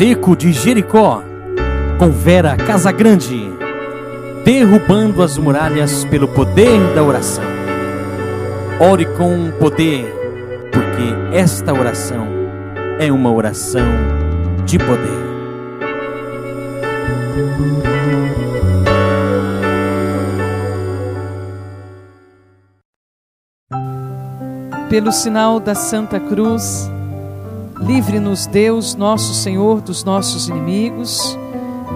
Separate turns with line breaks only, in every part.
seco de Jericó, com Vera Casagrande, derrubando as muralhas pelo poder da oração. Ore com poder, porque esta oração é uma oração de poder.
Pelo sinal da Santa Cruz, livre-nos Deus, nosso Senhor, dos nossos inimigos,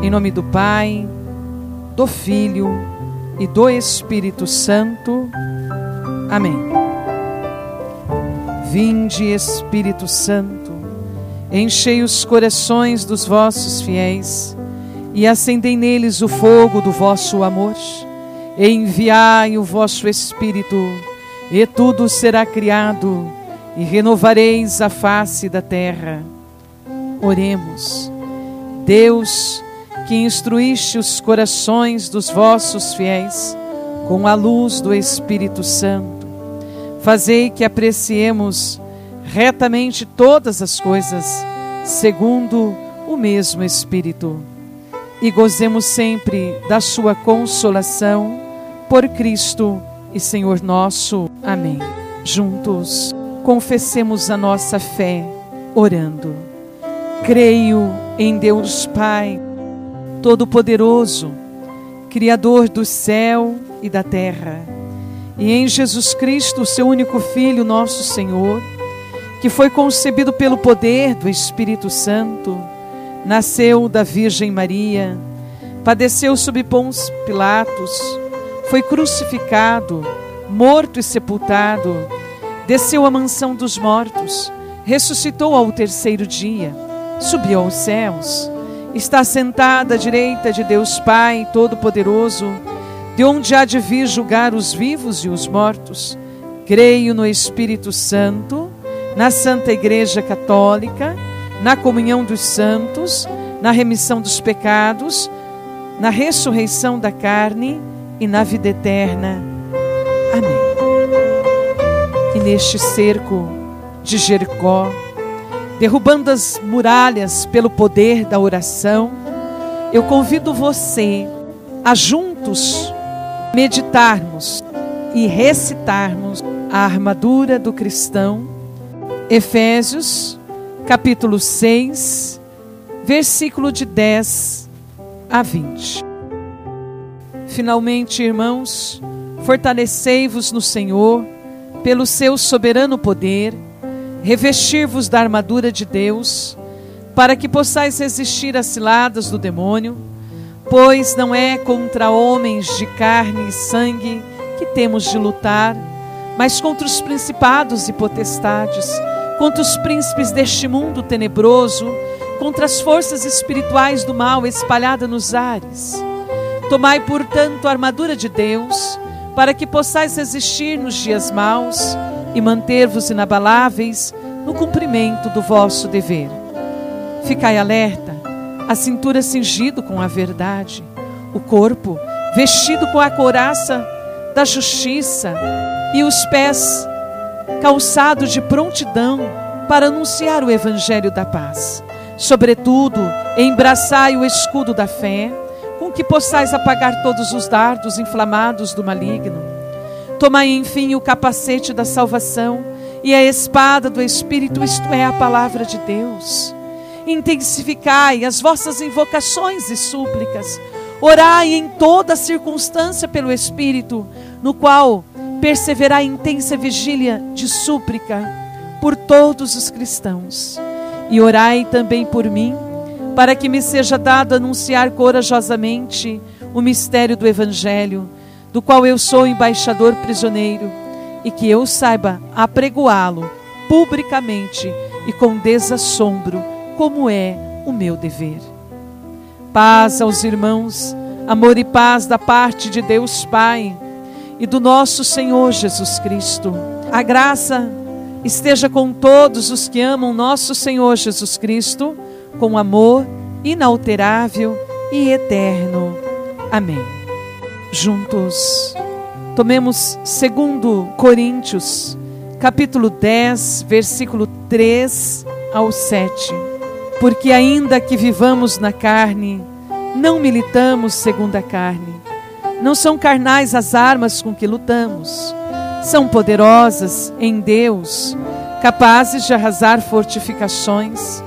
em nome do Pai, do Filho e do Espírito Santo. Amém. Vinde, Espírito Santo, enchei os corações dos vossos fiéis e acendei neles o fogo do vosso amor. E enviai o vosso Espírito e tudo será criado, e renovareis a face da terra. Oremos. Deus, que instruíste os corações dos vossos fiéis com a luz do Espírito Santo, fazei que apreciemos retamente todas as coisas, segundo o mesmo Espírito, e gozemos sempre da sua consolação por Cristo e Senhor nosso. Amém. Juntos, confessemos a nossa fé, orando. Creio em Deus Pai, Todo-Poderoso, Criador do céu e da terra, e em Jesus Cristo, seu único Filho, nosso Senhor, que foi concebido pelo poder do Espírito Santo, nasceu da Virgem Maria, padeceu sob Pons Pilatos, foi crucificado, morto e sepultado, desceu à mansão dos mortos, ressuscitou ao terceiro dia, subiu aos céus, está sentado à direita de Deus Pai Todo-Poderoso, de onde há de vir julgar os vivos e os mortos. Creio no Espírito Santo, na Santa Igreja Católica, na comunhão dos santos, na remissão dos pecados, na ressurreição da carne e na vida eterna. Amém. Neste cerco de Jericó, derrubando as muralhas pelo poder da oração, eu convido você a juntos meditarmos e recitarmos a armadura do cristão, Efésios, capítulo 6, versículo de 10 a 20. Finalmente, irmãos, fortalecei-vos no Senhor, pelo seu soberano poder, revestir-vos da armadura de Deus, para que possais resistir às ciladas do demônio, pois não é contra homens de carne e sangue que temos de lutar, mas contra os principados e potestades, contra os príncipes deste mundo tenebroso, contra as forças espirituais do mal espalhadas nos ares. Tomai, portanto, a armadura de Deus, para que possais resistir nos dias maus e manter-vos inabaláveis no cumprimento do vosso dever. Ficai alerta, a cintura cingido com a verdade, o corpo vestido com a couraça da justiça e os pés calçados de prontidão para anunciar o evangelho da paz. Sobretudo, embraçai o escudo da fé que possais apagar todos os dardos inflamados do maligno. Tomai, enfim, o capacete da salvação e a espada do Espírito, isto é, a palavra de Deus. Intensificai as vossas invocações e súplicas. Orai em toda circunstância pelo Espírito, no qual perseverai intensa vigília de súplica por todos os cristãos. E orai também por mim para que me seja dado anunciar corajosamente o mistério do Evangelho, do qual eu sou embaixador prisioneiro, e que eu saiba apregoá-lo publicamente e com desassombro, como é o meu dever. Paz aos irmãos, amor e paz da parte de Deus Pai e do nosso Senhor Jesus Cristo. A graça esteja com todos os que amam nosso Senhor Jesus Cristo com amor inalterável e eterno. Amém. Juntos, tomemos segundo Coríntios, capítulo 10, versículo 3 ao 7. porque ainda que vivamos na carne, não militamos segundo a carne. Não são carnais as armas com que lutamos, são poderosas em Deus, capazes de arrasar fortificações.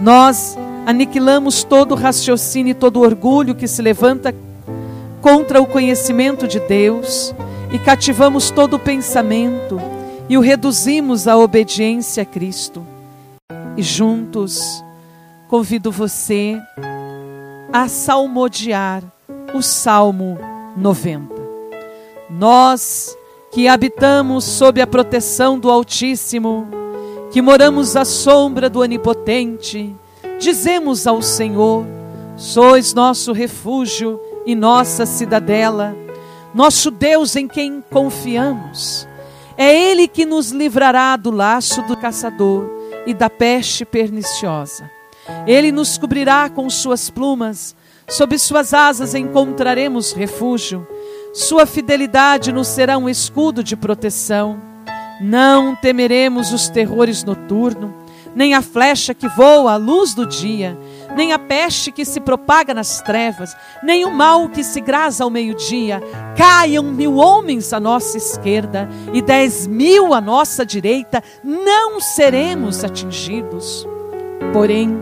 Nós aniquilamos todo raciocínio e todo orgulho que se levanta contra o conhecimento de Deus e cativamos todo o pensamento e o reduzimos à obediência a Cristo. E juntos convido você a salmodiar o Salmo 90. Nós que habitamos sob a proteção do Altíssimo, que moramos à sombra do Onipotente, dizemos ao Senhor: Sois nosso refúgio e nossa cidadela, nosso Deus em quem confiamos. É Ele que nos livrará do laço do caçador e da peste perniciosa. Ele nos cobrirá com suas plumas, sob suas asas encontraremos refúgio. Sua fidelidade nos será um escudo de proteção. Não temeremos os terrores noturnos, nem a flecha que voa à luz do dia, nem a peste que se propaga nas trevas, nem o mal que se grasa ao meio-dia. Caiam mil homens à nossa esquerda e dez mil à nossa direita, não seremos atingidos. Porém,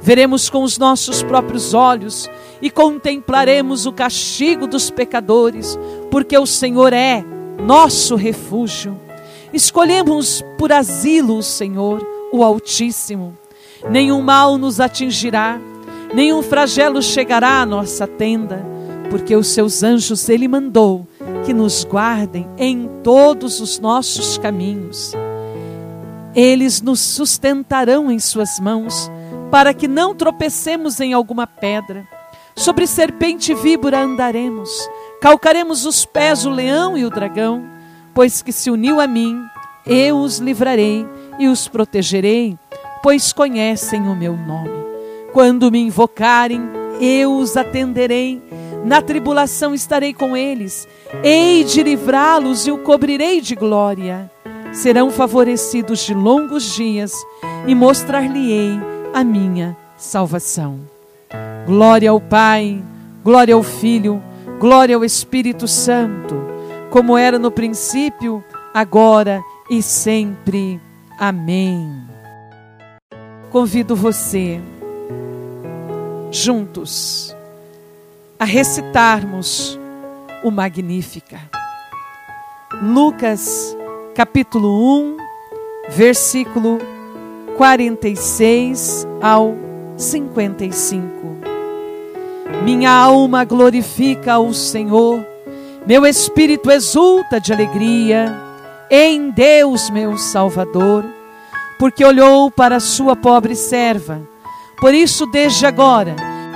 veremos com os nossos próprios olhos e contemplaremos o castigo dos pecadores, porque o Senhor é nosso refúgio. Escolhemos por asilo o Senhor, o Altíssimo. Nenhum mal nos atingirá, nenhum flagelo chegará à nossa tenda, porque os seus anjos ele mandou que nos guardem em todos os nossos caminhos. Eles nos sustentarão em suas mãos, para que não tropecemos em alguma pedra. Sobre serpente e víbora andaremos, calcaremos os pés o leão e o dragão, pois que se uniu a mim, eu os livrarei e os protegerei, pois conhecem o meu nome. Quando me invocarem, eu os atenderei. Na tribulação estarei com eles, hei de livrá-los e o cobrirei de glória. Serão favorecidos de longos dias e mostrar-lhe-ei a minha salvação. Glória ao Pai, glória ao Filho, glória ao Espírito Santo, como era no princípio, agora e sempre. Amém. Convido você, juntos, a recitarmos o Magnífica. Lucas, capítulo 1, versículo 46 ao 55. Minha alma glorifica o Senhor, meu espírito exulta de alegria em Deus, meu Salvador, porque olhou para a sua pobre serva. Por isso, desde agora,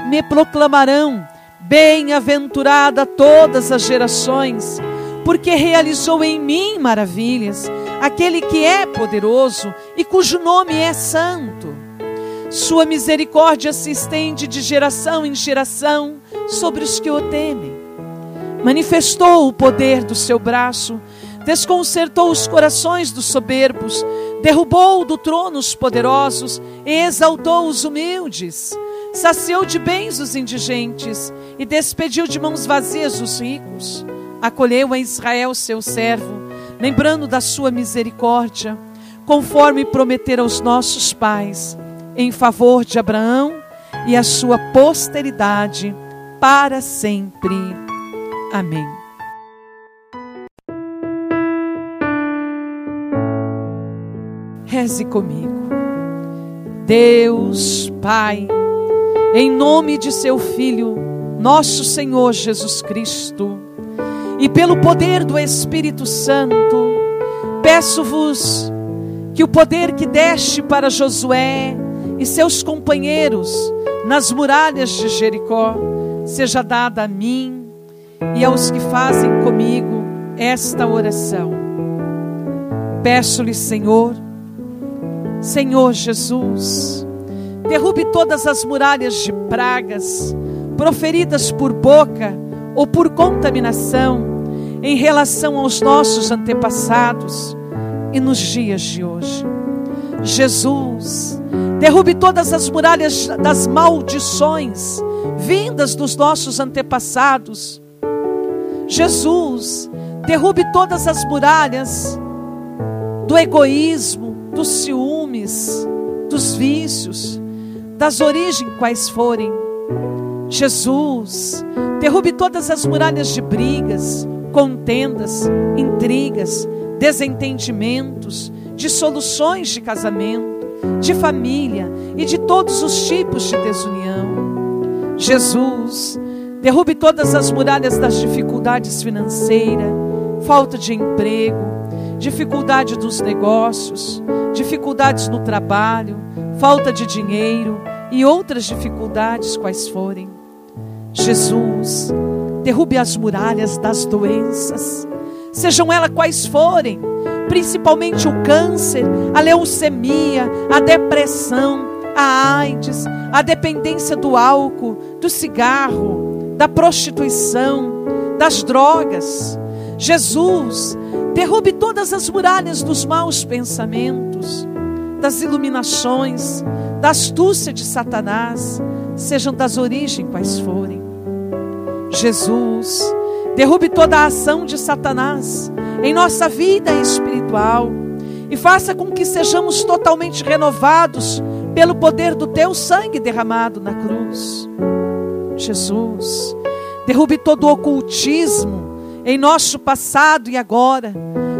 me proclamarão bem-aventurada todas as gerações, porque realizou em mim maravilhas, aquele que é poderoso e cujo nome é santo. Sua misericórdia se estende de geração em geração sobre os que o temem. Manifestou o poder do seu braço, desconcertou os corações dos soberbos, derrubou do trono os poderosos e exaltou os humildes. Saciou de bens os indigentes e despediu de mãos vazias os ricos. Acolheu a Israel, seu servo, lembrando da sua misericórdia, conforme prometera aos nossos pais em favor de Abraão e a sua posteridade para sempre. Amém. Reze comigo. Deus Pai, em nome de seu Filho, nosso Senhor Jesus Cristo, e pelo poder do Espírito Santo, peço-vos que o poder que deste para Josué, e seus companheiros nas muralhas de Jericó, seja dada a mim e aos que fazem comigo esta oração. Peço-lhe, Senhor, Senhor Jesus, derrube todas as muralhas de pragas proferidas por boca ou por contaminação em relação aos nossos antepassados e nos dias de hoje Jesus, derrube todas as muralhas das maldições vindas dos nossos antepassados. Jesus, derrube todas as muralhas do egoísmo, dos ciúmes, dos vícios, das origens quais forem. Jesus, derrube todas as muralhas de brigas, contendas, intrigas, desentendimentos, dissoluções de casamento, de família e de todos os tipos de desunião. Jesus, derrube todas as muralhas das dificuldades financeiras, falta de emprego, dificuldade dos negócios, dificuldades no trabalho, falta de dinheiro e outras dificuldades quais forem. Jesus, derrube as muralhas das doenças, sejam elas quais forem, principalmente o câncer, a leucemia, a depressão, a AIDS, a dependência do álcool, do cigarro, da prostituição, das drogas. Jesus, derrube todas as muralhas dos maus pensamentos, das iluminações, da astúcia de Satanás, sejam das origens quais forem. Jesus, derrube toda a ação de Satanás em nossa vida espiritual e faça com que sejamos totalmente renovados pelo poder do teu sangue derramado na cruz. Jesus, derrube todo o ocultismo em nosso passado e agora,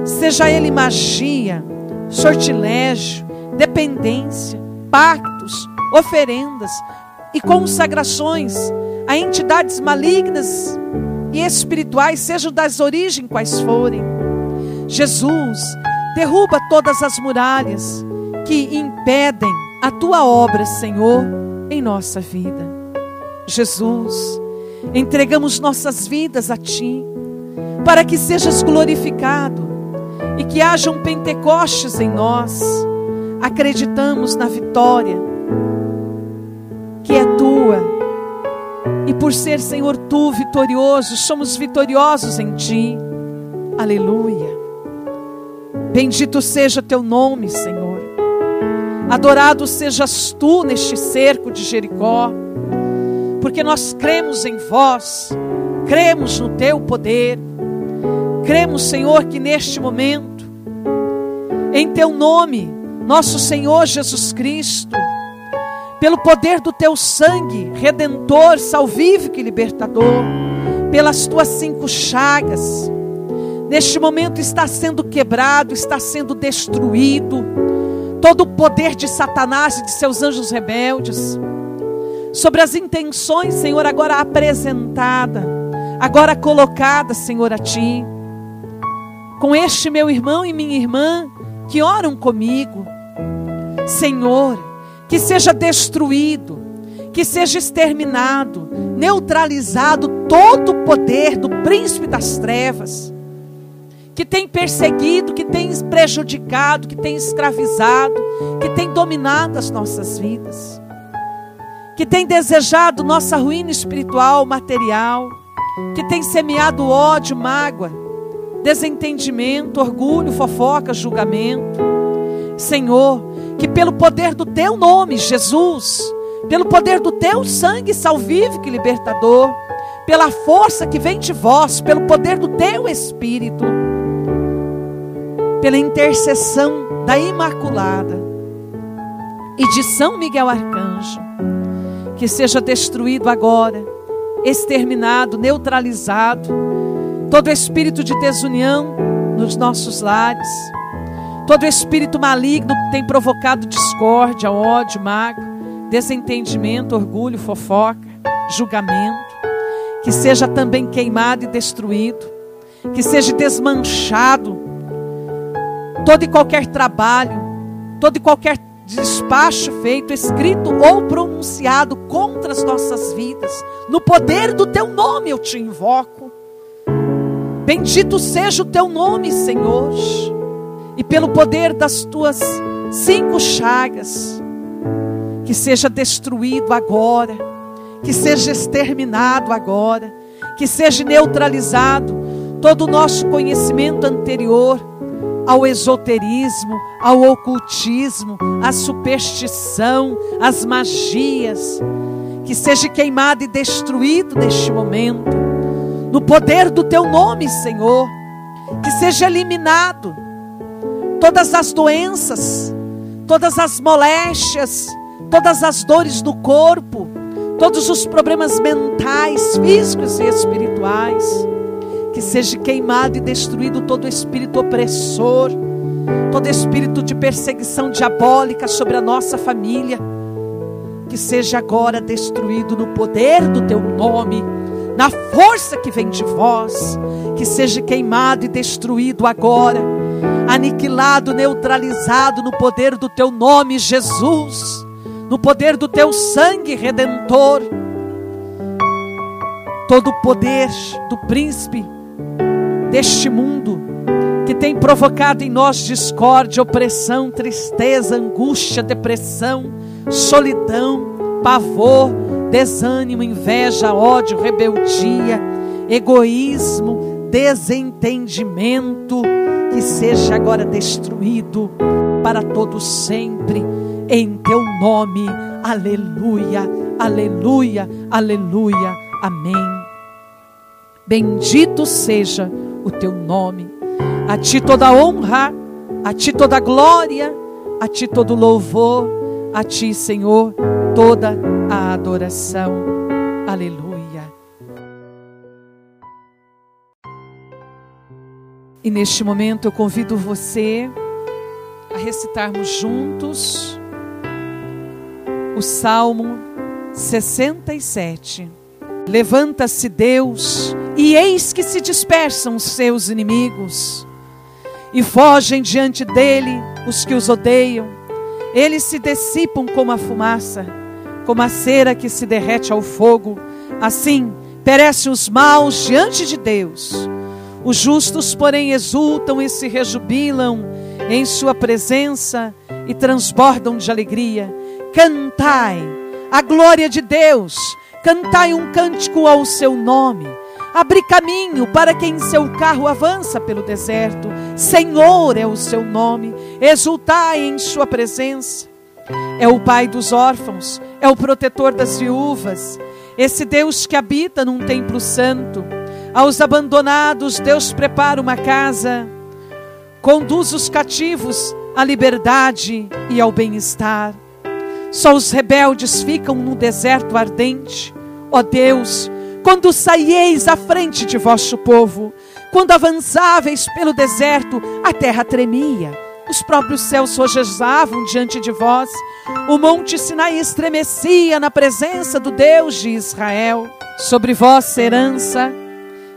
seja ele magia, sortilégio, dependência, pactos, oferendas e consagrações a entidades malignas e espirituais, sejam das origens quais forem. Jesus, derruba todas as muralhas que impedem a tua obra, Senhor, em nossa vida. Jesus, entregamos nossas vidas a ti, para que sejas glorificado e que haja um Pentecostes em nós. Acreditamos na vitória que é tua e por ser, Senhor, tu vitorioso, somos vitoriosos em ti. Aleluia. Bendito seja teu nome, Senhor. Adorado sejas tu neste cerco de Jericó, porque nós cremos em vós, cremos no teu poder, cremos, Senhor, que neste momento, em teu nome, nosso Senhor Jesus Cristo, pelo poder do teu sangue, redentor, salvífico e libertador, pelas tuas cinco chagas, neste momento está sendo quebrado, está sendo destruído todo o poder de Satanás e de seus anjos rebeldes, sobre as intenções, Senhor, agora apresentada, agora colocada, Senhor, a Ti, com este meu irmão e minha irmã que oram comigo, Senhor, que seja destruído, que seja exterminado, neutralizado todo o poder do príncipe das trevas, que tem perseguido, que tem prejudicado, que tem escravizado, que tem dominado as nossas vidas, que tem desejado nossa ruína espiritual, material, que tem semeado ódio, mágoa, desentendimento, orgulho, fofoca, julgamento. Senhor, que pelo poder do teu nome, Jesus, pelo poder do teu sangue salvífico e libertador, pela força que vem de vós, pelo poder do teu Espírito, pela intercessão da Imaculada e de São Miguel Arcanjo, que seja destruído agora, exterminado, neutralizado, todo espírito de desunião nos nossos lares. Todo espírito maligno que tem provocado discórdia, ódio, mágoa, desentendimento, orgulho, fofoca, julgamento, que seja também queimado e destruído, que seja desmanchado todo e qualquer trabalho, todo e qualquer despacho feito, escrito ou pronunciado contra as nossas vidas. No poder do teu nome eu te invoco. Bendito seja o teu nome, Senhor e pelo poder das tuas cinco chagas, que seja destruído agora, que seja exterminado agora, que seja neutralizado todo o nosso conhecimento anterior, ao esoterismo, ao ocultismo, à superstição, às magias, que seja queimado e destruído neste momento, no poder do teu nome, Senhor, que seja eliminado todas as doenças, todas as moléstias, todas as dores do corpo, todos os problemas mentais, físicos e espirituais que seja queimado e destruído todo espírito opressor, todo espírito de perseguição diabólica sobre a nossa família, que seja agora destruído no poder do teu nome, na força que vem de vós, que seja queimado e destruído agora, aniquilado, neutralizado no poder do teu nome, Jesus, no poder do teu sangue redentor. Todo o poder do príncipe deste mundo que tem provocado em nós discórdia, opressão, tristeza, angústia, depressão, solidão, pavor, desânimo, inveja, ódio, rebeldia, egoísmo, desentendimento, que seja agora destruído para todos sempre, em teu nome. Aleluia, aleluia, aleluia. Amém. Bendito seja o teu nome. A ti toda honra, a ti toda glória, a ti todo louvor, a ti, Senhor, toda a adoração. Aleluia. E neste momento eu convido você a recitarmos juntos o Salmo 67. Levanta-se Deus e eis que se dispersam os seus inimigos, e fogem diante dele os que os odeiam. Eles se dissipam como a fumaça, como a cera que se derrete ao fogo. Assim perecem os maus diante de Deus. Os justos, porém, exultam e se rejubilam em sua presença e transbordam de alegria. Cantai a glória de Deus, cantai um cântico ao seu nome Abri caminho para quem seu carro avança pelo deserto. Senhor é o seu nome. Exultai em sua presença. É o pai dos órfãos, é o protetor das viúvas. Esse Deus que habita num templo santo. Aos abandonados, Deus prepara uma casa. Conduz os cativos à liberdade e ao bem-estar. Só os rebeldes ficam no deserto ardente. Ó Deus, quando saieis à frente de vosso povo, quando avançáveis pelo deserto, a terra tremia, os próprios céus rojezavam diante de vós, o monte Sinai estremecia na presença do Deus de Israel. Sobre vossa herança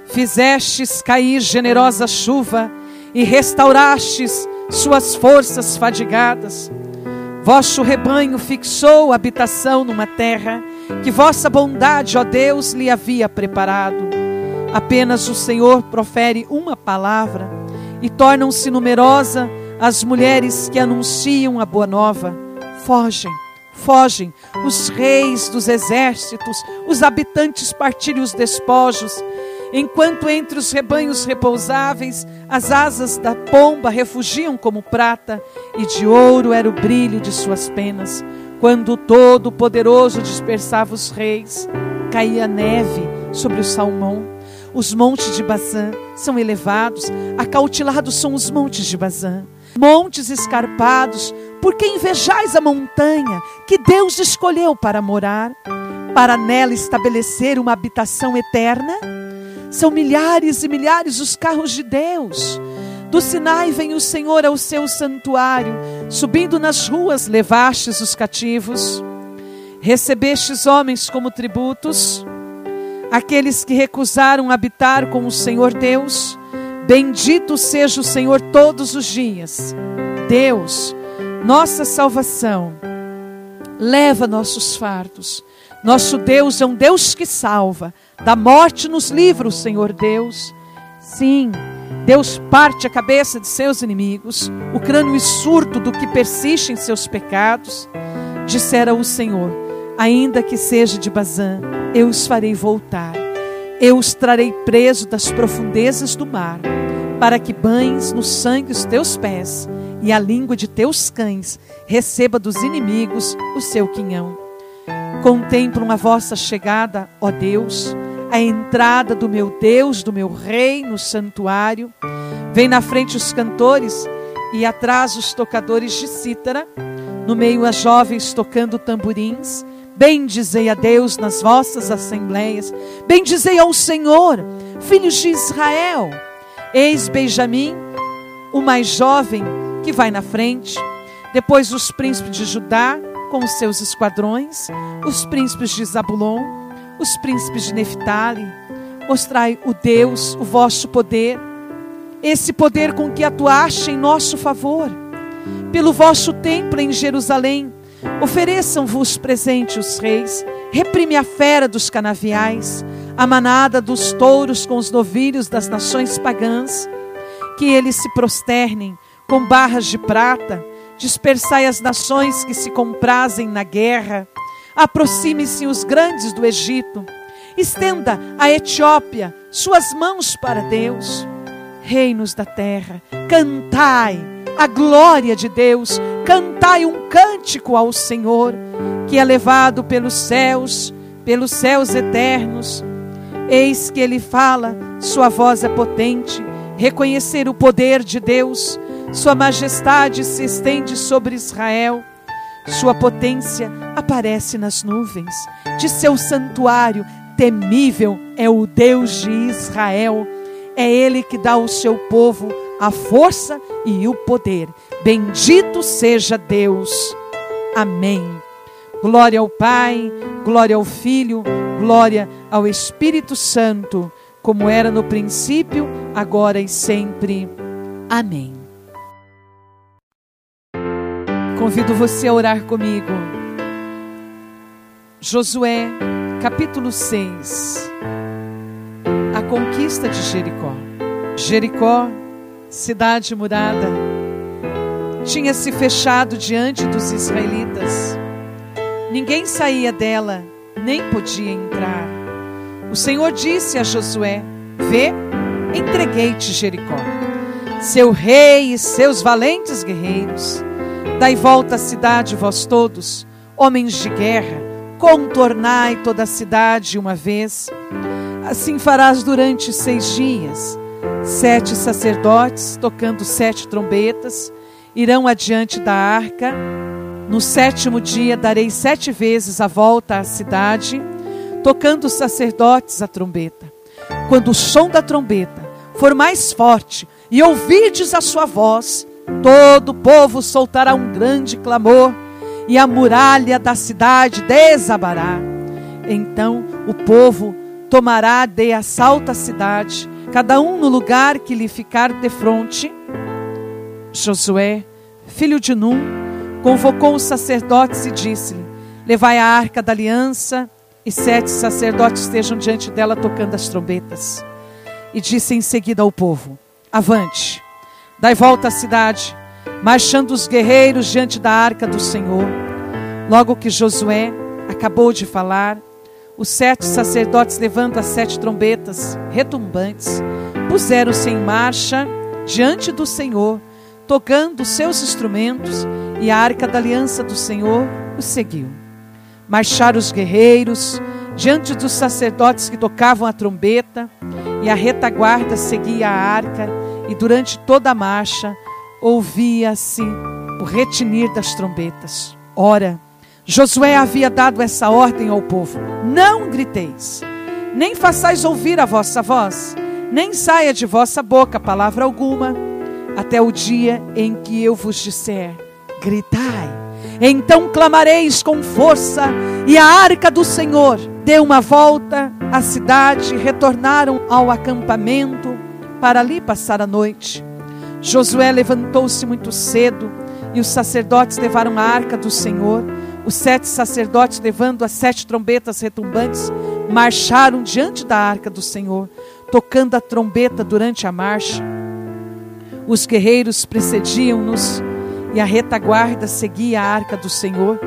fizestes cair generosa chuva e restaurastes suas forças fadigadas. Vosso rebanho fixou habitação numa terra que vossa bondade, ó Deus, lhe havia preparado. Apenas o Senhor profere uma palavra e tornam-se numerosa as mulheres que anunciam a boa nova. Fogem, fogem os reis dos exércitos, os habitantes partilham os despojos, enquanto entre os rebanhos repousáveis as asas da pomba refugiam como prata, e de ouro era o brilho de suas penas. Quando o Todo-Poderoso dispersava os reis, caía neve sobre o salmão. Os montes de Bazã são elevados, acautilados são os montes de Bazã. Montes escarpados, porque invejais a montanha que Deus escolheu para morar, para nela estabelecer uma habitação eterna? São milhares e milhares os carros de Deus do Sinai vem o Senhor ao seu santuário, subindo nas ruas levastes os cativos, recebestes homens como tributos, aqueles que recusaram habitar com o Senhor Deus, bendito seja o Senhor todos os dias. Deus, nossa salvação, leva nossos fardos. Nosso Deus é um Deus que salva, da morte nos livra o Senhor Deus. Sim, Deus parte a cabeça de seus inimigos, o crânio e surto do que persiste em seus pecados. Dissera o Senhor: Ainda que seja de Bazã, eu os farei voltar. Eu os trarei preso das profundezas do mar, para que banhes no sangue os teus pés e a língua de teus cães receba dos inimigos o seu quinhão. Contemplam a vossa chegada, ó Deus, a entrada do meu Deus, do meu Rei no santuário. Vem na frente os cantores e atrás os tocadores de cítara, no meio as jovens tocando tamborins. Bendizei a Deus nas vossas assembleias, bendizei ao Senhor, filhos de Israel. Eis Benjamim, o mais jovem, que vai na frente, depois os príncipes de Judá, com os seus esquadrões, os príncipes de Zabulon, os príncipes de Neftali. Mostrai o Deus, o vosso poder, esse poder com que atuaste em nosso favor. Pelo vosso templo em Jerusalém, ofereçam-vos presente os reis, reprime a fera dos canaviais, a manada dos touros com os novilhos das nações pagãs, que eles se prosternem com barras de prata, dispersai as nações que se comprazem na guerra, aproxime-se os grandes do Egito, estenda a Etiópia suas mãos para Deus, reinos da terra, cantai a glória de Deus, cantai um cântico ao Senhor, que é levado pelos céus, pelos céus eternos. Eis que ele fala, sua voz é potente, reconhecer o poder de Deus, sua majestade se estende sobre Israel, sua potência aparece nas nuvens, de seu santuário temível é o Deus de Israel. É ele que dá ao seu povo a força e o poder. Bendito seja Deus. Amém. Glória ao Pai, glória ao Filho, glória ao Espírito Santo, como era no princípio, agora e sempre. Amém. Convido você a orar comigo. Josué, capítulo 6. A conquista de Jericó. Jericó, cidade murada, tinha se fechado diante dos israelitas. Ninguém saía dela, nem podia entrar. O Senhor disse a Josué: Vê, entreguei-te Jericó, seu rei e seus valentes guerreiros. Dai volta à cidade, vós todos, homens de guerra, contornai toda a cidade uma vez. Assim farás durante seis dias. Sete sacerdotes, tocando sete trombetas, irão adiante da arca. No sétimo dia darei sete vezes a volta à cidade, tocando os sacerdotes a trombeta. Quando o som da trombeta for mais forte e ouvirdes a sua voz, todo o povo soltará um grande clamor e a muralha da cidade desabará. Então o povo tomará de assalto a cidade, cada um no lugar que lhe ficar de frente. Josué, filho de Num, convocou os sacerdotes e disse-lhe: Levai a arca da aliança, e sete sacerdotes estejam diante dela tocando as trombetas. E disse em seguida ao povo: Avante, dai volta à cidade, marchando os guerreiros diante da arca do Senhor. Logo que Josué acabou de falar, os sete sacerdotes, levando as sete trombetas retumbantes, puseram-se em marcha diante do Senhor, tocando seus instrumentos, e a arca da aliança do Senhor os seguiu. Marcharam os guerreiros diante dos sacerdotes que tocavam a trombeta, e a retaguarda seguia a arca, e durante toda a marcha ouvia-se o retinir das trombetas. Ora, Josué havia dado essa ordem ao povo: Não griteis, nem façais ouvir a vossa voz, nem saia de vossa boca palavra alguma, até o dia em que eu vos disser: Gritai. Então clamareis com força, e a arca do Senhor deu uma volta à cidade, retornaram ao acampamento para ali passar a noite. Josué levantou-se muito cedo, e os sacerdotes levaram a arca do Senhor os sete sacerdotes, levando as sete trombetas retumbantes, marcharam diante da arca do Senhor, tocando a trombeta durante a marcha. Os guerreiros precediam-nos e a retaguarda seguia a arca do Senhor.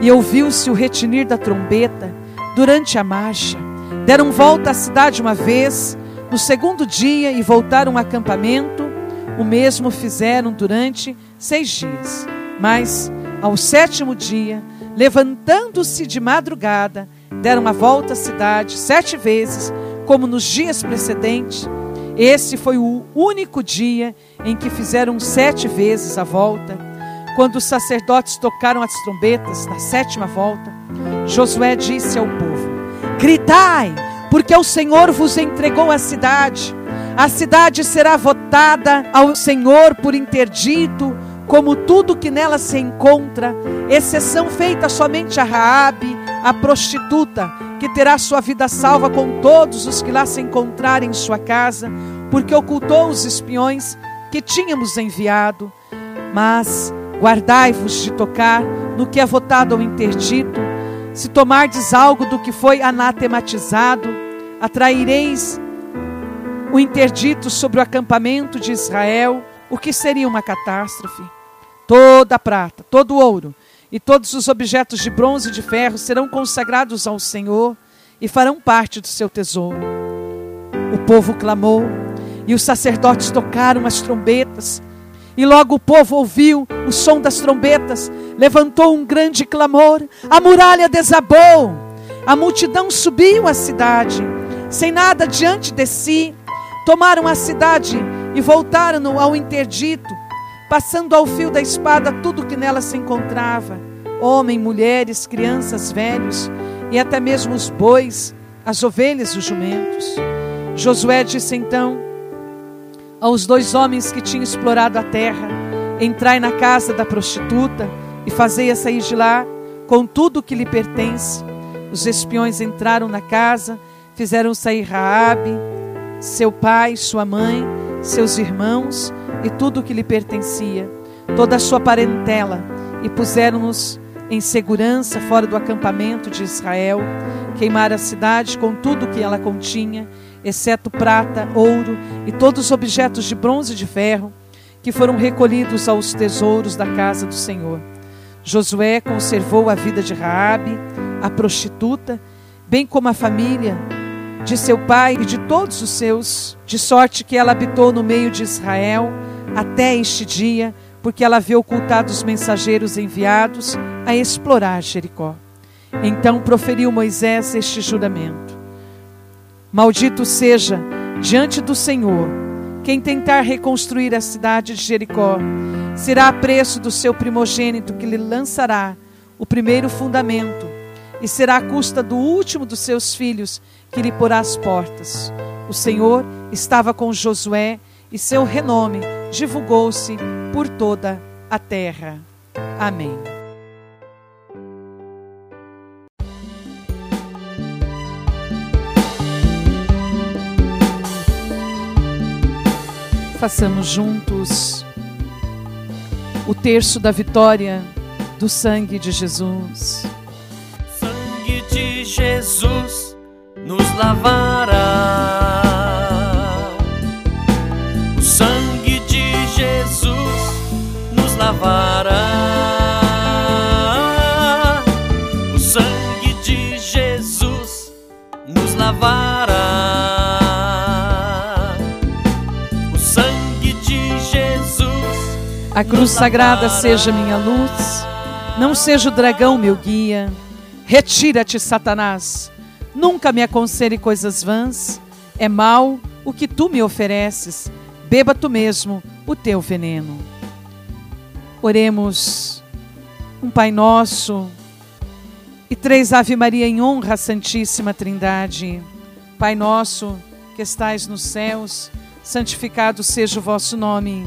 E ouviu-se o retinir da trombeta durante a marcha. Deram volta à cidade uma vez, No segundo dia e voltaram ao acampamento, o mesmo fizeram durante seis dias. Mas, ao sétimo dia, levantando-se de madrugada, deram a volta à cidade sete vezes, como nos dias precedentes. Esse foi o único dia em que fizeram sete vezes a volta. Quando os sacerdotes tocaram as trombetas na sétima volta, Josué disse ao povo: Gritai, porque o Senhor vos entregou a cidade. A cidade será votada ao Senhor por interdito, como tudo que nela se encontra, exceção feita somente a Raabe, a prostituta, que terá sua vida salva com todos os que lá se encontrarem em sua casa, porque ocultou os espiões que tínhamos enviado. Mas guardai-vos de tocar no que é votado ao interdito. Se tomardes algo do que foi anatematizado, atraireis o interdito sobre o acampamento de Israel, o que seria uma catástrofe. Toda a prata, todo o ouro e todos os objetos de bronze e de ferro serão consagrados ao Senhor e farão parte do seu tesouro. O povo clamou e os sacerdotes tocaram as trombetas. E logo o povo ouviu o som das trombetas, levantou um grande clamor, a muralha desabou, a multidão subiu à cidade, sem nada diante de si, tomaram a cidade e voltaram ao interdito, passando ao fio da espada tudo que nela se encontrava: homem, mulheres, crianças, velhos e até mesmo os bois, as ovelhas e os jumentos. Josué disse então aos dois homens que tinham explorado a terra: Entrai na casa da prostituta e fazei-a sair de lá com tudo o que lhe pertence. Os espiões entraram na casa, fizeram sair Raabe, seu pai, sua mãe, seus irmãos e tudo o que lhe pertencia, toda a sua parentela, e puseram-nos em segurança fora do acampamento de Israel, queimaram a cidade com tudo o que ela continha, exceto prata, ouro e todos os objetos de bronze e de ferro, que foram recolhidos aos tesouros da casa do Senhor. Josué conservou a vida de Raabe, a prostituta, bem como a família de seu pai e de todos os seus, de sorte que ela habitou no meio de Israel até este dia, porque ela havia ocultado os mensageiros enviados a explorar Jericó. Então proferiu Moisés este juramento: Maldito seja diante do Senhor quem tentar reconstruir a cidade de Jericó, será a preço do seu primogênito que lhe lançará o primeiro fundamento, e será a custa do último dos seus filhos que lhe porá as portas. O Senhor estava com Josué e seu renome divulgou-se por toda a terra. Amém. Façamos juntos o terço da vitória do sangue de Jesus.
Sangue de Jesus nos lavará.
A cruz sagrada seja minha luz, não seja o dragão meu guia. Retira-te, Satanás Nunca me aconselhe coisas vãs. É mal o que tu me ofereces. Beba tu mesmo o teu veneno. Oremos um Pai Nosso e três Ave Maria em honra à Santíssima Trindade. Pai nosso que estais nos céus, santificado seja o vosso nome.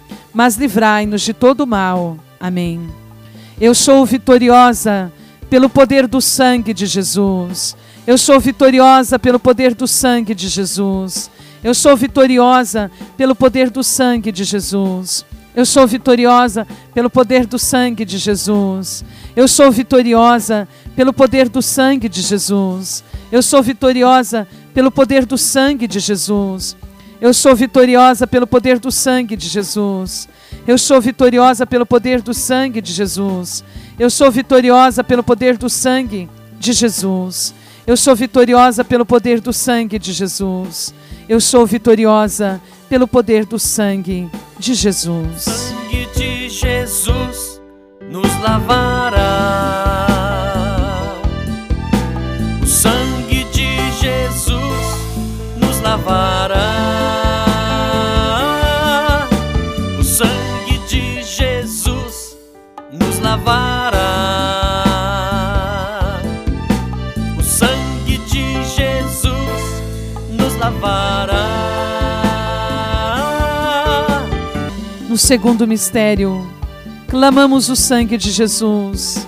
mas livrai-nos de todo mal. Amém. Eu sou vitoriosa pelo poder do sangue de Jesus. Eu sou vitoriosa pelo poder do sangue de Jesus. Eu sou vitoriosa pelo poder do sangue de Jesus. Eu sou vitoriosa pelo poder do sangue de Jesus. Eu sou vitoriosa pelo poder do sangue de Jesus. Eu sou vitoriosa pelo poder do sangue de Jesus. Eu sou vitoriosa pelo poder do sangue de Jesus. Eu sou vitoriosa pelo poder do sangue de Jesus. Eu sou vitoriosa pelo poder do sangue de Jesus. Eu sou vitoriosa pelo poder do sangue de Jesus. Eu sou vitoriosa pelo poder do sangue de Jesus.
Sangue de Jesus nos lavará.
No segundo mistério, clamamos o sangue de Jesus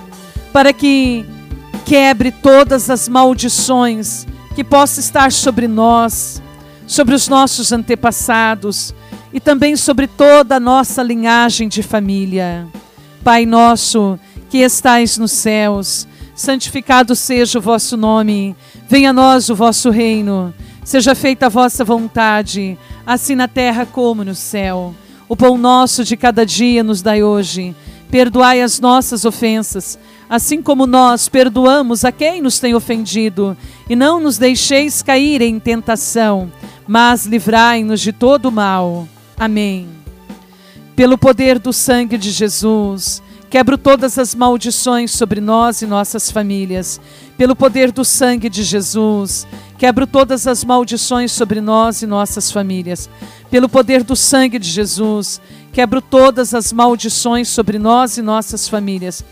para que quebre todas as maldições que possa estar sobre nós, sobre os nossos antepassados e também sobre toda a nossa linhagem de família. Pai nosso, que estais nos céus, santificado seja o vosso nome. Venha a nós o vosso reino. Seja feita a vossa vontade, assim na terra como no céu. O pão nosso de cada dia nos dai hoje. Perdoai as nossas ofensas, assim como nós perdoamos a quem nos tem ofendido, e não nos deixeis cair em tentação, mas livrai-nos de todo mal. Amém. Pelo poder do sangue de Jesus, quebro todas as maldições sobre nós e nossas famílias. Pelo poder do sangue de Jesus, quebro todas as maldições sobre nós e nossas famílias. Pelo poder do sangue de Jesus, quebro todas as maldições sobre nós e nossas famílias.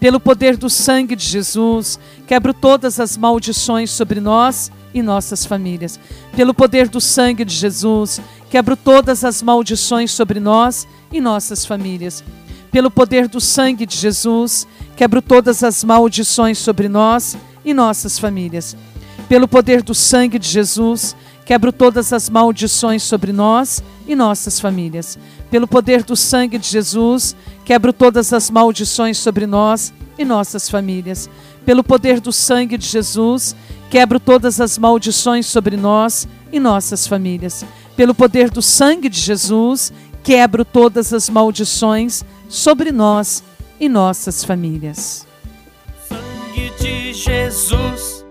Pelo poder do sangue de Jesus, quebro todas as maldições sobre nós e nossas famílias. Pelo poder do sangue de Jesus, quebro todas as maldições sobre nós e nossas famílias. Pelo poder do sangue de Jesus, quebro todas as maldições sobre nós e nossas famílias. Pelo poder do sangue de Jesus, quebro todas as maldições sobre nós e nossas famílias. Pelo poder do sangue de Jesus, quebro todas as maldições sobre nós e nossas famílias. Pelo poder do sangue de Jesus, quebro todas as maldições sobre nós e nossas famílias. Pelo poder do sangue de Jesus, quebro todas as maldições sobre nós e nossas famílias.
sangue de Jesus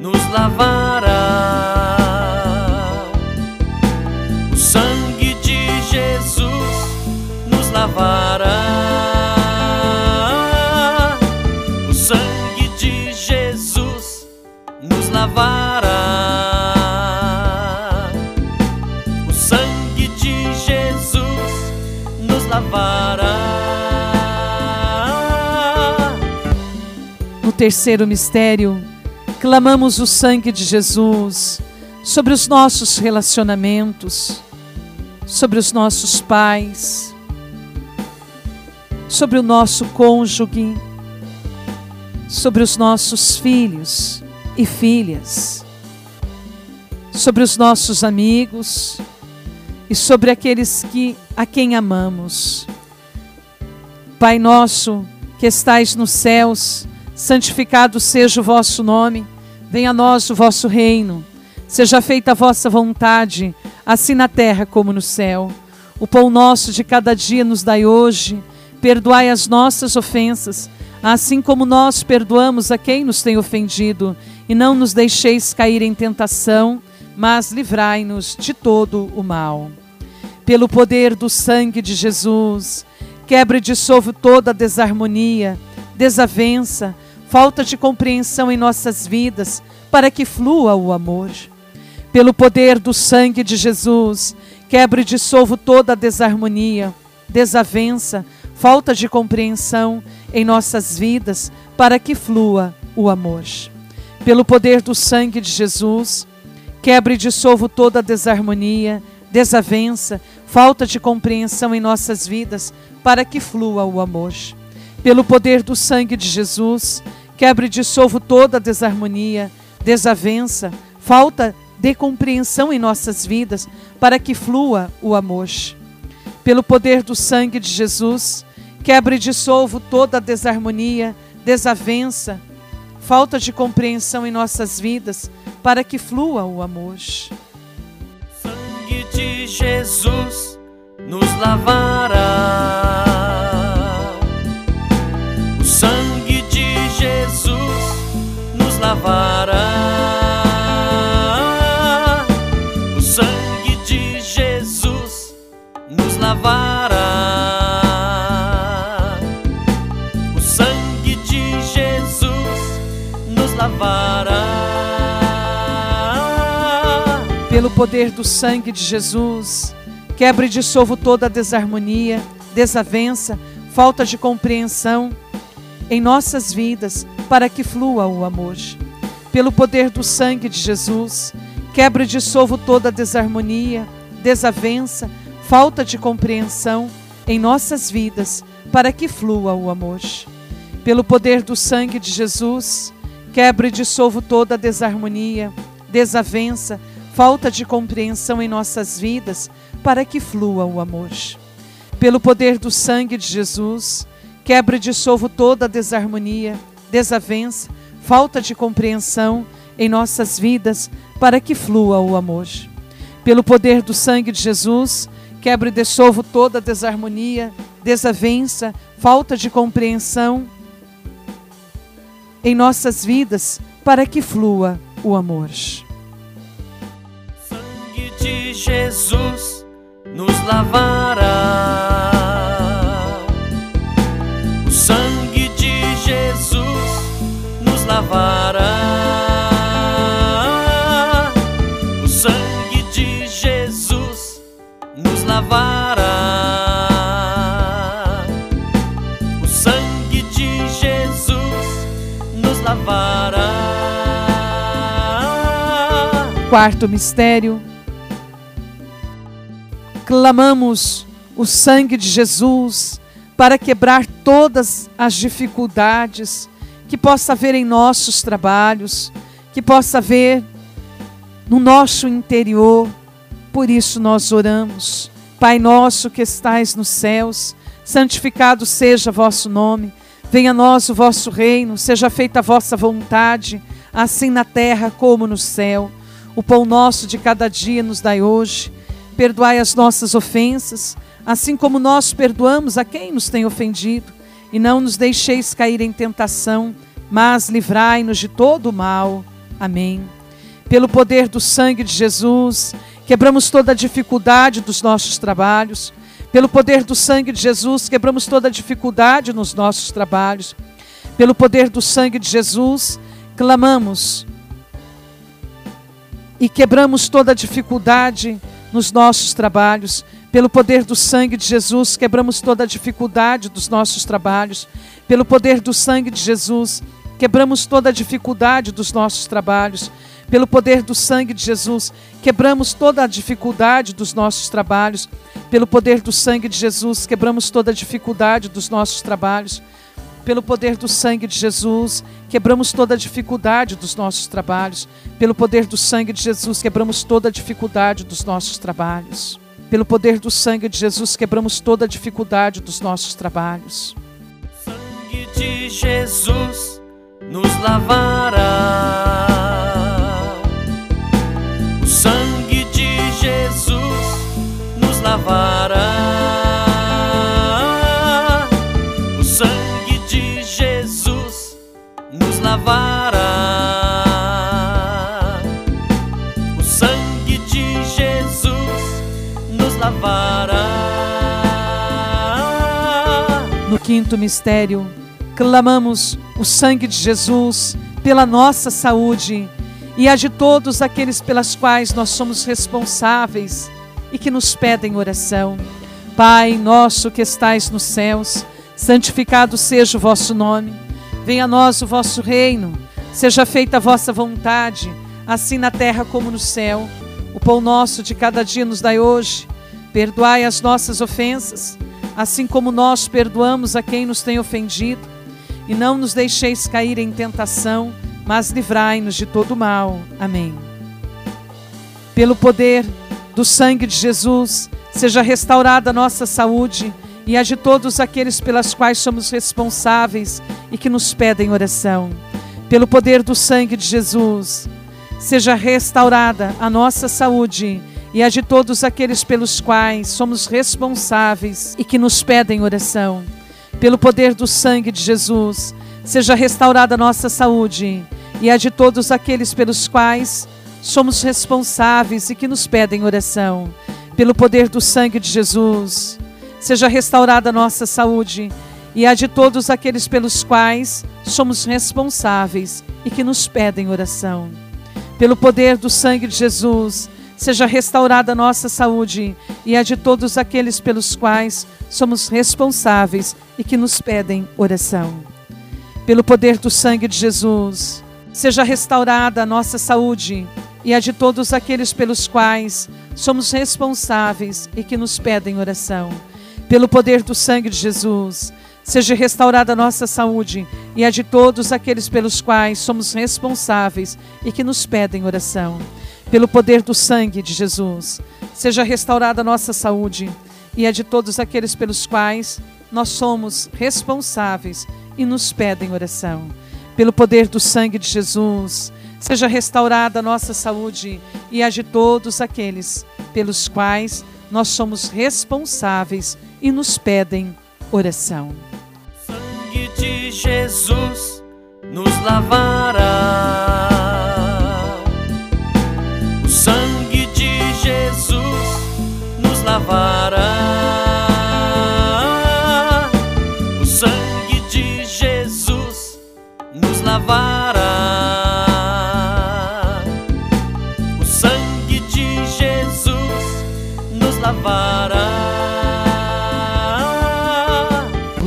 nos lavará.
Terceiro mistério, clamamos o sangue de Jesus sobre os nossos relacionamentos, sobre os nossos pais, sobre o nosso cônjuge, sobre os nossos filhos e filhas, sobre os nossos amigos e sobre aqueles que a quem amamos. Pai nosso que estais nos céus, santificado seja o vosso nome, venha a nós o vosso reino. Seja feita a vossa vontade, assim na terra como no céu. O pão nosso de cada dia nos dai hoje. Perdoai as nossas ofensas, assim como nós perdoamos a quem nos tem ofendido, e não nos deixeis cair em tentação, mas livrai-nos de todo o mal. Pelo poder do sangue de Jesus, Quebre e dissolve toda desarmonia, desavença, falta de compreensão em nossas vidas, para que flua o amor. Pelo poder do sangue de Jesus, quebre e dissolvo toda desarmonia, desavença, falta de compreensão em nossas vidas, para que flua o amor. Pelo poder do sangue de Jesus, quebre e dissolvo toda desarmonia, desavença, falta de compreensão em nossas vidas, para que flua o amor. Pelo poder do sangue de Jesus, quebre e dissolvo toda desarmonia, desavença, falta de compreensão em nossas vidas, para que flua o amor. Pelo poder do sangue de Jesus, quebre e dissolvo toda desarmonia, desavença, falta de compreensão em nossas vidas, para que flua o amor.
Sangue de Jesus nos lavará.
Poder do sangue de Jesus, Quebre e dissolvo toda desarmonia, desavença, falta de compreensão em nossas vidas, para que flua o amor. Pelo poder do sangue de Jesus, quebre e dissolvo toda desarmonia, desavença, falta de compreensão em nossas vidas, para que flua o amor. Pelo poder do sangue de Jesus, quebre e dissolvo toda desarmonia, desavença, falta de compreensão em nossas vidas, para que flua o amor. Pelo poder do sangue de Jesus, quebre e dissolvo toda a desarmonia, desavença, falta de compreensão em nossas vidas, para que flua o amor. Pelo poder do sangue de Jesus, quebre e dissolvo toda a desarmonia, desavença, falta de compreensão em nossas vidas, para que flua o amor.
De Jesus nos lavará. O sangue de Jesus nos lavará. O sangue de Jesus nos lavará. O sangue de Jesus nos lavará.
Quarto mistério. Clamamos o sangue de Jesus para quebrar todas as dificuldades que possa haver em nossos trabalhos, que possa haver no nosso interior. Por isso nós oramos. Pai nosso que estais nos céus, santificado seja vosso nome. Venha a nós o vosso reino, seja feita a vossa vontade, assim na terra como no céu. O pão nosso de cada dia nos dai hoje. Perdoai as nossas ofensas, assim como nós perdoamos a quem nos tem ofendido. E não nos deixeis cair em tentação, mas livrai-nos de todo o mal. Amém. Pelo poder do sangue de Jesus, quebramos toda a dificuldade dos nossos trabalhos. Pelo poder do sangue de Jesus, quebramos toda a dificuldade nos nossos trabalhos. Pelo poder do sangue de Jesus, clamamos e quebramos toda a dificuldade nos nossos trabalhos. Pelo poder do sangue de Jesus, quebramos toda a dificuldade dos nossos trabalhos. Pelo poder do sangue de Jesus, quebramos toda a dificuldade dos nossos trabalhos. Pelo poder do sangue de Jesus, quebramos toda a dificuldade dos nossos trabalhos. Pelo poder do sangue de Jesus, quebramos toda a dificuldade dos nossos trabalhos. Pelo poder do sangue de Jesus, quebramos toda a dificuldade dos nossos trabalhos. Pelo poder do sangue de Jesus, quebramos toda a dificuldade dos nossos trabalhos. Pelo poder do sangue de Jesus, quebramos toda a dificuldade dos nossos trabalhos.
Sangue de Jesus nos lavará. Nos lavará. O sangue de Jesus nos lavará.
No quinto mistério, clamamos o sangue de Jesus pela nossa saúde e a de todos aqueles pelas quais nós somos responsáveis e que nos pedem oração. Pai nosso que estais nos céus, santificado seja o vosso nome. Venha a nós o vosso reino. Seja feita a vossa vontade, assim na terra como no céu. O pão nosso de cada dia nos dai hoje. Perdoai as nossas ofensas, assim como nós perdoamos a quem nos tem ofendido. E não nos deixeis cair em tentação, mas livrai-nos de todo mal. Amém. Pelo poder do sangue de Jesus, seja restaurada a nossa saúde e a de todos aqueles pelas quais somos responsáveis e que nos pedem oração. Pelo poder do sangue de Jesus, seja restaurada a nossa saúde e a de todos aqueles pelos quais somos responsáveis e que nos pedem oração. Pelo poder do sangue de Jesus, seja restaurada a nossa saúde e a de todos aqueles pelos quais somos responsáveis e que nos pedem oração. Pelo poder do sangue de Jesus, seja restaurada a nossa saúde e a de todos aqueles pelos quais somos responsáveis e que nos pedem oração. Pelo poder do sangue de Jesus, seja restaurada a nossa saúde e a de todos aqueles pelos quais somos responsáveis e que nos pedem oração. Pelo poder do sangue de Jesus, seja restaurada a nossa saúde e a de todos aqueles pelos quais somos responsáveis e que nos pedem oração. Pelo poder do sangue de Jesus, seja restaurada a nossa saúde e a de todos aqueles pelos quais somos responsáveis e que nos pedem oração. Pelo poder do sangue de Jesus, seja restaurada a nossa saúde e a de todos aqueles pelos quais nós somos responsáveis e nos pedem oração. Pelo poder do sangue de Jesus, seja restaurada a nossa saúde e a de todos aqueles pelos quais nós somos responsáveis e nos pedem oração.
sangue de Jesus nos lavará.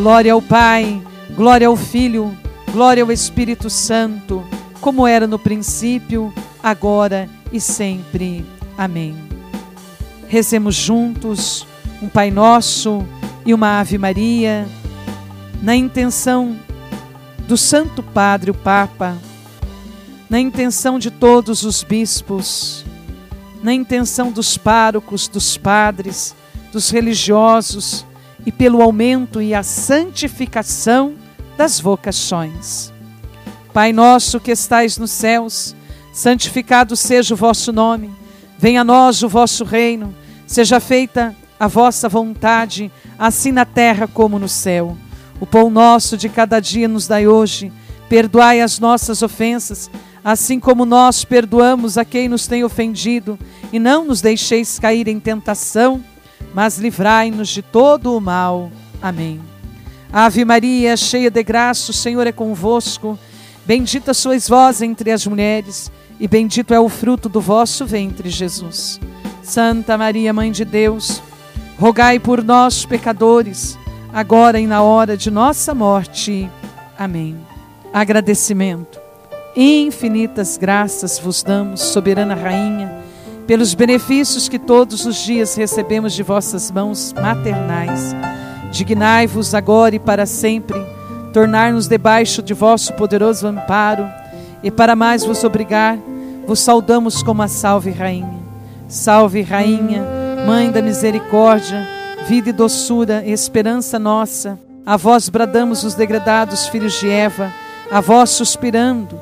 Glória ao Pai, glória ao Filho, glória ao Espírito Santo, como era no princípio, agora e sempre. Amém. Rezemos juntos um Pai Nosso e uma Ave Maria, na intenção do Santo Padre, o Papa, na intenção de todos os bispos, na intenção dos párocos, dos padres, dos religiosos e pelo aumento e a santificação das vocações. Pai nosso que estais nos céus, santificado seja o vosso nome. Venha a nós o vosso reino. Seja feita a vossa vontade, assim na terra como no céu. O pão nosso de cada dia nos dai hoje. Perdoai as nossas ofensas, assim como nós perdoamos a quem nos tem ofendido, e não nos deixeis cair em tentação, mas livrai-nos de todo o mal. Amém. Ave Maria, cheia de graça, o Senhor é convosco. Bendita sois vós entre as mulheres, e bendito é o fruto do vosso ventre, Jesus. Santa Maria, Mãe de Deus, rogai por nós, pecadores, agora e na hora de nossa morte. Amém. Agradecimento. Infinitas graças vos damos, soberana rainha, pelos benefícios que todos os dias recebemos de vossas mãos maternais. Dignai-vos agora e para sempre tornar-nos debaixo de vosso poderoso amparo, e para mais vos obrigar, vos saudamos como a salve rainha. Salve rainha, mãe da misericórdia, vida e doçura, esperança nossa. A vós bradamos os degradados filhos de Eva, a vós suspirando,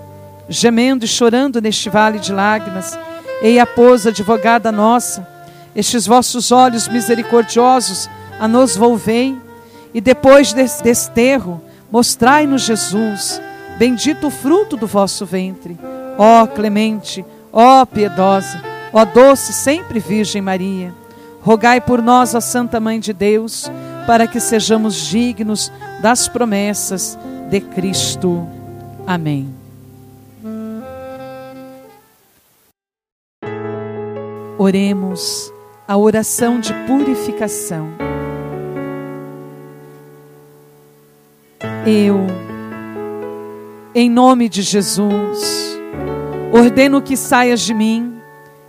gemendo e chorando neste vale de lágrimas. Ei, a pôs, advogada nossa, estes vossos olhos misericordiosos a nos volvei, e depois desse desterro, mostrai-nos Jesus, bendito o fruto do vosso ventre. Ó clemente, ó piedosa, ó doce sempre Virgem Maria, rogai por nós, ó Santa Mãe de Deus, para que sejamos dignos das promessas de Cristo. Amém. Oremos a oração de purificação. Eu, em nome de Jesus, ordeno que saias de mim,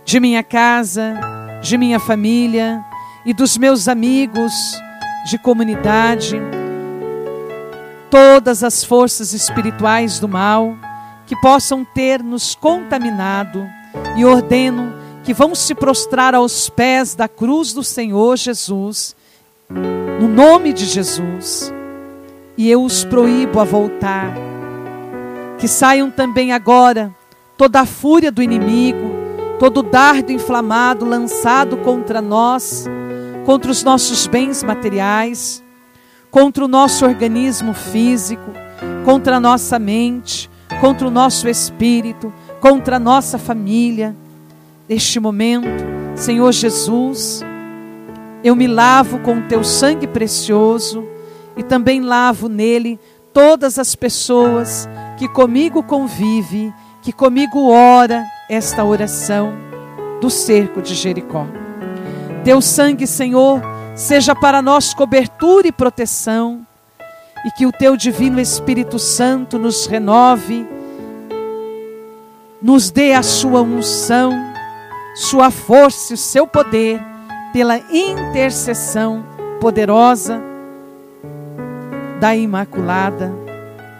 de minha casa, de minha família e dos meus amigos de comunidade, todas as forças espirituais do mal que possam ter nos contaminado e ordeno que vão se prostrar aos pés da cruz do Senhor Jesus, no nome de Jesus e eu os proíbo a voltar. Que saiam também agora toda a fúria do inimigo, todo o dardo inflamado lançado contra nós, contra os nossos bens materiais, contra o nosso organismo físico, contra a nossa mente, contra o nosso espírito, contra a nossa família. Neste momento, Senhor Jesus, eu me lavo com o teu sangue precioso e também lavo nele todas as pessoas que comigo convive, que comigo ora esta oração do cerco de Jericó. Teu sangue, Senhor, seja para nós cobertura e proteção, e que o teu divino Espírito Santo nos renove, nos dê a sua unção, sua força e o seu poder pela intercessão poderosa da Imaculada,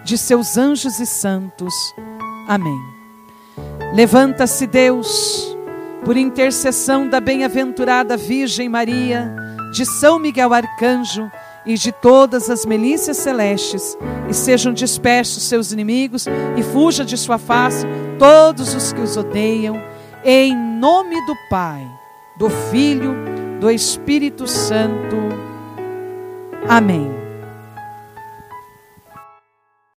de seus anjos e santos. Amém. Levanta-se, Deus, por intercessão da bem-aventurada Virgem Maria, de São Miguel Arcanjo e de todas as milícias celestes, e sejam dispersos seus inimigos, e fuja de sua face todos os que os odeiam, em nome do Pai, do Filho, do Espírito Santo. Amém.